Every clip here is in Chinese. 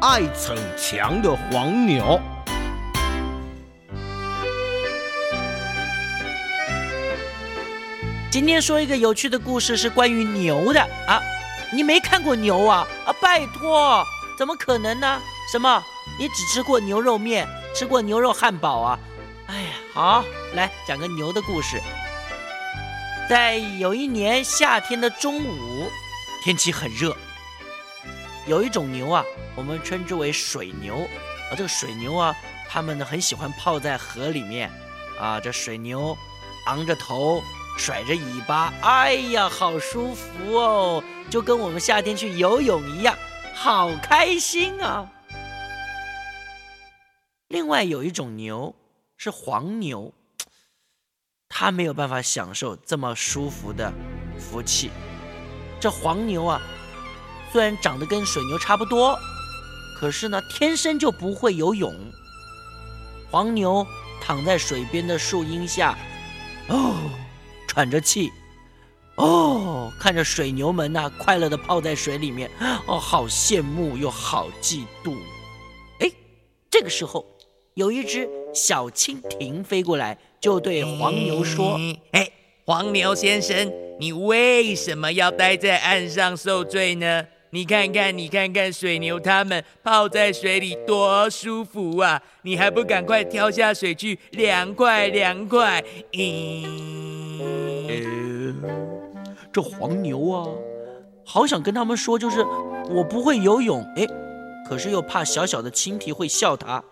爱逞强的黄牛。今天说一个有趣的故事，是关于牛的啊！你没看过牛啊？啊，拜托，怎么可能呢？什么？你只吃过牛肉面，吃过牛肉汉堡啊？哎呀，好，来讲个牛的故事。在有一年夏天的中午，天气很热，有一种牛啊，我们称之为水牛啊。这个水牛啊，它们呢很喜欢泡在河里面啊。这水牛昂着头。甩着尾巴，哎呀，好舒服哦，就跟我们夏天去游泳一样，好开心啊！另外有一种牛是黄牛，它没有办法享受这么舒服的福气。这黄牛啊，虽然长得跟水牛差不多，可是呢，天生就不会游泳。黄牛躺在水边的树荫下，哦。喘着气，哦，看着水牛们呐，快乐的泡在水里面，哦，好羡慕又好嫉妒。哎，这个时候，有一只小蜻蜓飞过来，就对黄牛说：“哎，黄牛先生，你为什么要待在岸上受罪呢？”你看看，你看看水牛，它们泡在水里多舒服啊！你还不赶快跳下水去，凉快凉快！咦，这黄牛啊，好想跟他们说，就是我不会游泳，哎，可是又怕小小的蜻蜓会笑他，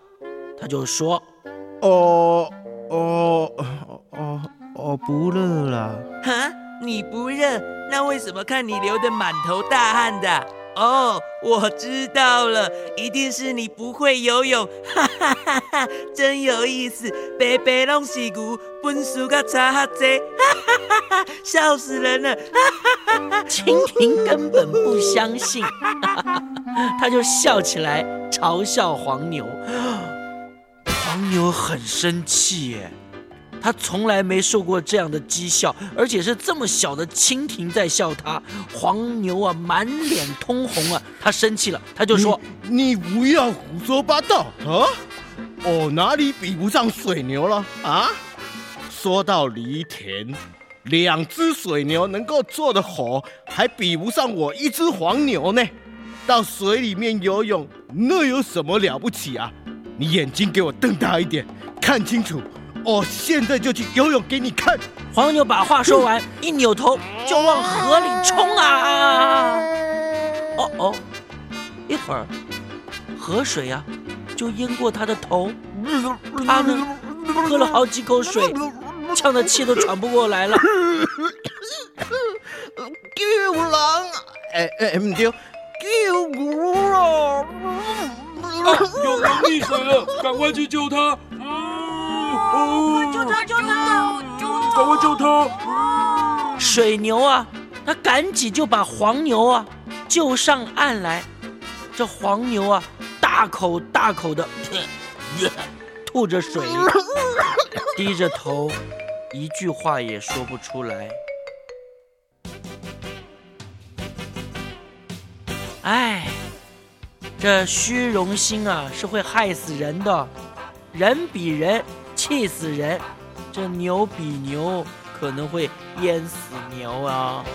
他就说：哦哦哦哦，不热了。哈，你不热？那为什么看你流的满头大汗的？哦，我知道了，一定是你不会游泳，哈哈哈哈真有意思，白白拢是牛，本事个差哈多，哈哈哈哈笑死人了，哈哈哈哈蜻蜓根本不相信，哈哈哈他就笑起来嘲笑黄牛，黄牛很生气耶。他从来没受过这样的讥笑，而且是这么小的蜻蜓在笑他。黄牛啊，满脸通红啊，他生气了，他就说：“你不要胡说八道啊！我哪里比不上水牛了啊？说到犁田，两只水牛能够做的活，还比不上我一只黄牛呢。到水里面游泳，那有什么了不起啊？你眼睛给我瞪大一点，看清楚。”我现在就去游泳给你看。黄牛把话说完，一扭头就往河里冲啊！哦哦，一会儿河水呀就淹过他的头，他呢喝了好几口水，呛得气都喘不过来了。救 狼！哎哎，唔对，救我啊！有人溺水了，赶快去救他！救他！救他！赶快救他！水牛啊，他赶紧就把黄牛啊救上岸来。这黄牛啊，大口大口的 吐着水，低着头，一句话也说不出来。哎，这虚荣心啊，是会害死人的。人比人。气死人！这牛比牛可能会淹死牛啊！